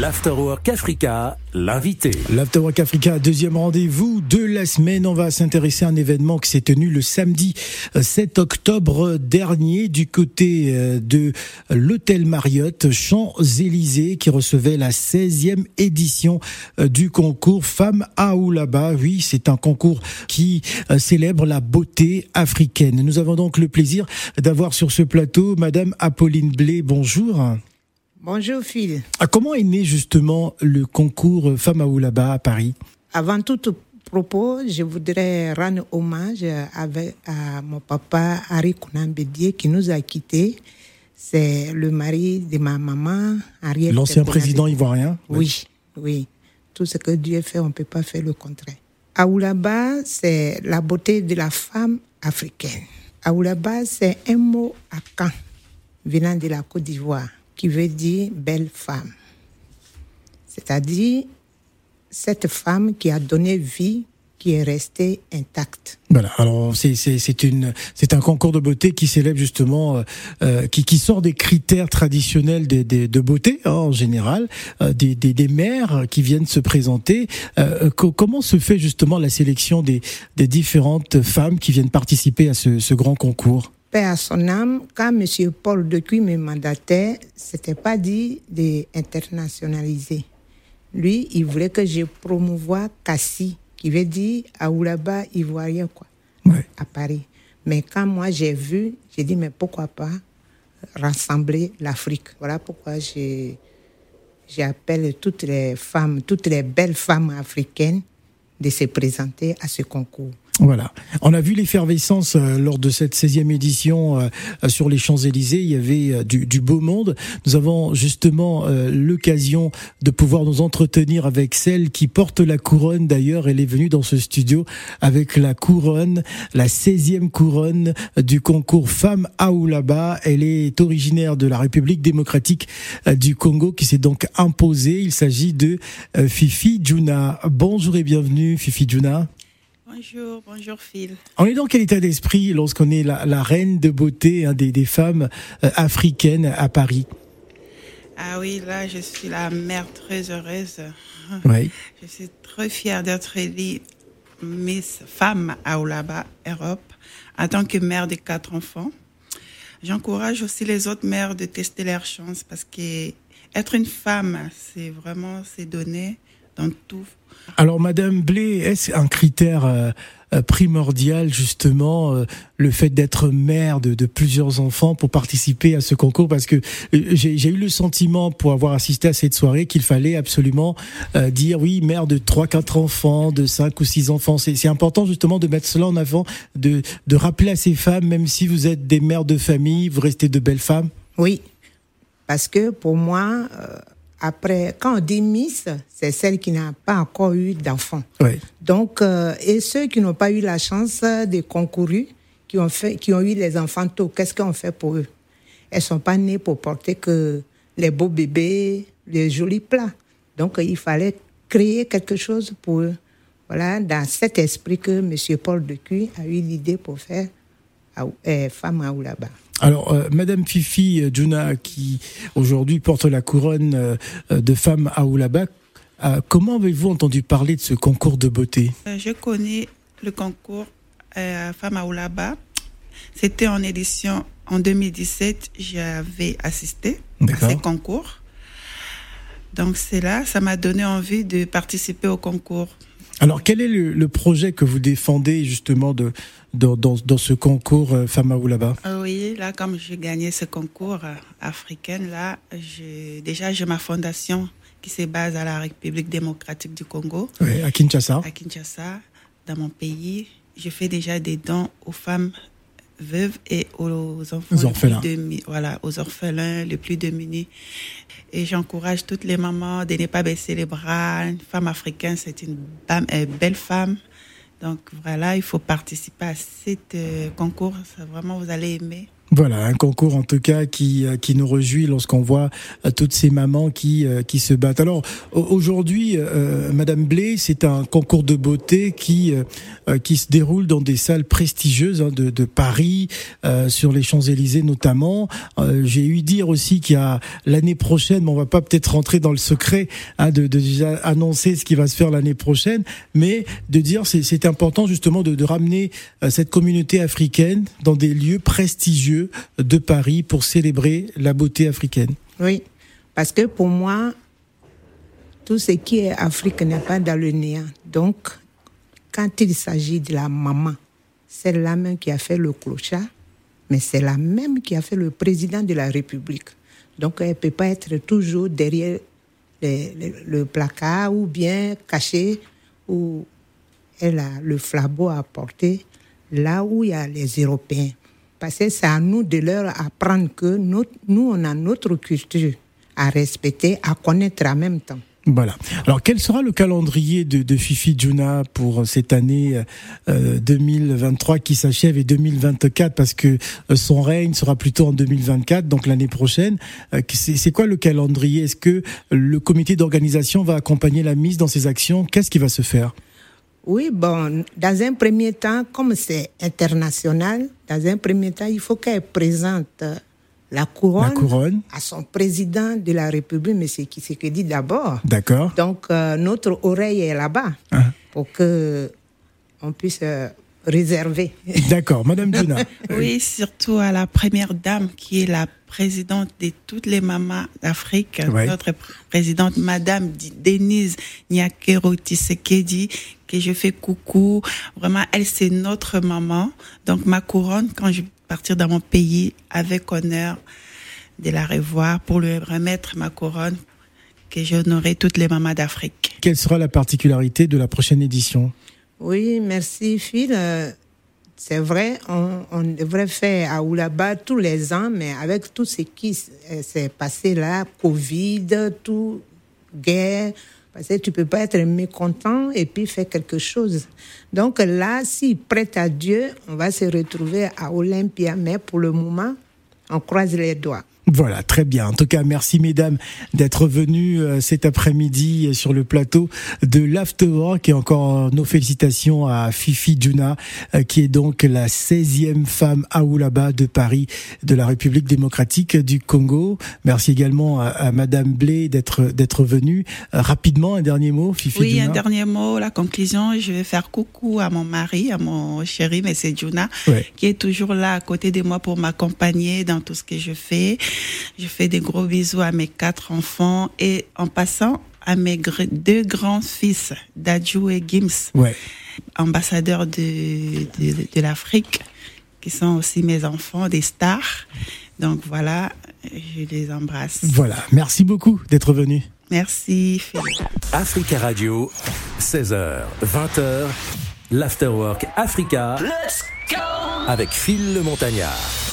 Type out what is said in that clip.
L'Afterwork Africa, l'invité. L'Afterwork Africa, deuxième rendez-vous de la semaine. On va s'intéresser à un événement qui s'est tenu le samedi 7 euh, octobre dernier du côté euh, de l'hôtel Marriott Champs-Élysées qui recevait la 16e édition euh, du concours Femmes à Oulaba. Oui, c'est un concours qui célèbre la beauté africaine. Nous avons donc le plaisir d'avoir sur ce plateau Madame Apolline Blé. Bonjour. Bonjour Phil. Ah, comment est né justement le concours Femmes à Oulaba à Paris? Avant tout propos, je voudrais rendre hommage avec, à mon papa Harry Kounambédié qui nous a quittés. C'est le mari de ma maman, Ariel. L'ancien président ivoirien Oui, oui. Tout ce que Dieu fait, on ne peut pas faire le contraire. Aoulaba, c'est la beauté de la femme africaine. Aoulaba, c'est un mot à Caen, venant de la Côte d'Ivoire qui veut dire belle femme. C'est-à-dire cette femme qui a donné vie, qui est restée intacte. Voilà. Alors c'est c'est c'est un concours de beauté qui célèbre justement euh, euh, qui qui sort des critères traditionnels de beauté hein, en général euh, des, des, des mères qui viennent se présenter. comment se fait justement la sélection des des différentes femmes qui viennent participer à ce, ce grand concours? À son âme, quand M. Paul Decuy me mandatait, c'était pas dit d'internationaliser. Lui, il voulait que je promouvoie Cassis, qui veut dire Aoulaba ivoirien, quoi, à Paris. Mais quand moi j'ai vu, j'ai dit, mais pourquoi pas rassembler l'Afrique? Voilà pourquoi j'appelle toutes les femmes, toutes les belles femmes africaines de se présenter à ce concours. Voilà. On a vu l'effervescence euh, lors de cette 16e édition euh, euh, sur les Champs-Élysées. Il y avait du, beau monde. Nous avons justement l'occasion de pouvoir nous entretenir avec celle qui porte la couronne. D'ailleurs, elle est venue dans ce studio avec la couronne, la 16e couronne du concours Femmes Aoulaba. Elle est originaire de la République démocratique du Congo qui s'est donc imposée. Il s'agit de Fifi Djuna. Bonjour et bienvenue, Fifi Djuna. Bonjour, bonjour Phil. On est dans quel état d'esprit lorsqu'on est la, reine de beauté hein, des, femmes euh, africaines à Paris? Ah oui, là je suis la mère très heureuse. Oui. Je suis très fière d'être élue Miss Femme à Oulaba, Europe, en tant que mère de quatre enfants. J'encourage aussi les autres mères de tester leur chance parce que être une femme, c'est vraiment c'est donné dans tout. Alors, Madame Blé, est-ce un critère euh, euh, primordial justement euh, le fait d'être mère de, de, plusieurs enfants pour participer à ce concours? Parce que j'ai eu le sentiment, pour avoir assisté à cette soirée, qu'il fallait absolument dire oui, mère de trois, quatre enfants, de cinq ou six enfants. C'est important justement de mettre cela en avant, de, de rappeler à ces femmes, même si vous êtes des mères de famille, vous restez de belles femmes? Oui, parce que pour moi après, quand on dit Miss, c'est celle qui n'a pas encore eu d'enfant. Donc, euh, et ceux qui n'ont pas eu la chance de concourir, qui ont fait, qui ont eu les enfants tôt, qu'est-ce qu'on fait pour eux? Elles sont pas nées pour porter que les beaux bébés, les jolis plats. Donc, il fallait créer quelque chose pour eux. Voilà, dans cet esprit que M. Paul Decuy a eu l'idée pour faire euh, Femme à Oulaba. Alors, euh, Madame Fifi euh, Djuna, qui aujourd'hui porte la couronne euh, de femme à Oulaba, comment avez-vous entendu parler de ce concours de beauté? Je connais le concours Femme à Oulaba. C'était en édition en 2017. J'avais assisté à ce concours. Donc, c'est là, ça m'a donné envie de participer au concours. Alors, quel est le, projet que vous défendez justement de, dans, dans, ce concours euh, Fama là-bas euh, Oui, là, comme j'ai gagné ce concours euh, africain, là, déjà j'ai ma fondation qui se base à la République démocratique du Congo. Oui, à Kinshasa. À Kinshasa, dans mon pays. Je fais déjà des dons aux femmes veuves et aux enfants aux orphelins. voilà, aux orphelins les plus démunis. Et j'encourage toutes les mamans de ne pas baisser les bras. Une femme africaine, c'est une belle femme. Donc voilà, il faut participer à ce euh, concours. vraiment, vous allez aimer. Voilà, un concours en tout cas qui euh, qui nous réjouit lorsqu'on voit euh, toutes ces mamans qui euh, qui se battent. Alors aujourd'hui, Madame Blé, c'est un concours de beauté qui qui se déroule dans des salles prestigieuses hein, de, de Paris, sur les Champs Élysées notamment. J'ai eu dire aussi qu'il y a l'année prochaine, mais on va pas peut-être rentrer dans le secret hein, de, de, annoncer ce qui va se faire l'année prochaine, mais de dire c'est important justement de, de ramener cette communauté africaine dans des lieux prestigieux de Paris pour célébrer la beauté africaine. Oui, parce que pour moi, tout ce qui est Afrique n'est pas dans le néant. Donc, quand il s'agit de la maman, c'est la même qui a fait le clochard, mais c'est la même qui a fait le président de la République. Donc, elle ne peut pas être toujours derrière le, placard ou bien cachée où elle a le flambeau à porter là où il y a les Européens. C'est à nous de leur apprendre que nous, on a notre culture à respecter, à connaître en même temps. Voilà. Alors, quel sera le calendrier de, Fifi Juna pour cette année 2023 euh, qui s'achève et 2024 parce que euh, son règne sera plutôt en 2024, donc l'année prochaine. Euh, c'est quoi le calendrier? Est-ce que le comité d'organisation va accompagner la mise dans ses actions? Qu'est-ce qui va se faire? Oui, bon, dans un premier temps, comme c'est international, dans un premier temps, il faut qu'elle présente la couronne, à son président de la République, M. dit d'abord. D'accord. Donc, euh, notre oreille est là-bas ah. pour que on puisse euh, réserver. D'accord, Madame Duna. oui, surtout à la première dame qui est la présidente de toutes les mamans d'Afrique, notre présidente, Madame Denise Nyakero Tshisekedi, que je fais coucou. Vraiment, elle, c'est notre maman. Donc, ma couronne, quand je vais partir dans mon pays, avec honneur de la revoir pour lui remettre ma couronne, que j'honorerai toutes les mamans d'Afrique. Quelle sera la particularité de la prochaine édition? Oui, merci Phil. Euh, c'est vrai, on, devrait faire à Oulaba tous les ans, mais avec tout ce qui s'est passé là, Covid, tout, guerre, parce que tu peux pas être mécontent et puis faire quelque chose. Donc là, si prête à Dieu, on va se retrouver à Olympia, mais pour le moment, on croise les doigts. Voilà, très bien. En tout cas, merci mesdames d'être venues euh, cet après-midi sur le plateau de l'Afterwork et encore nos félicitations à Fifi Djuna, euh, qui est donc la 16e femme Aoulaba de Paris de la République démocratique du Congo. Merci également à, madame Blé d'être d'être venue. Euh, rapidement, un dernier mot, Fifi Oui, un dernier mot, la conclusion, je vais faire coucou à mon mari, à mon chéri, M. Djuna, qui est toujours là à côté de moi pour m'accompagner dans tout ce que je fais. Je fais des gros bisous à mes quatre enfants et en passant à mes deux grands-fils, Dadju et Gims, ambassadeurs de, de, l'Afrique, qui sont aussi mes enfants, des stars. Donc voilà, je les embrasse. Voilà, merci beaucoup d'être venu. Merci Philippe. Africa Radio, 16h, 20h, l'Afterwork Africa. Let's go Avec Phil le Montagnard.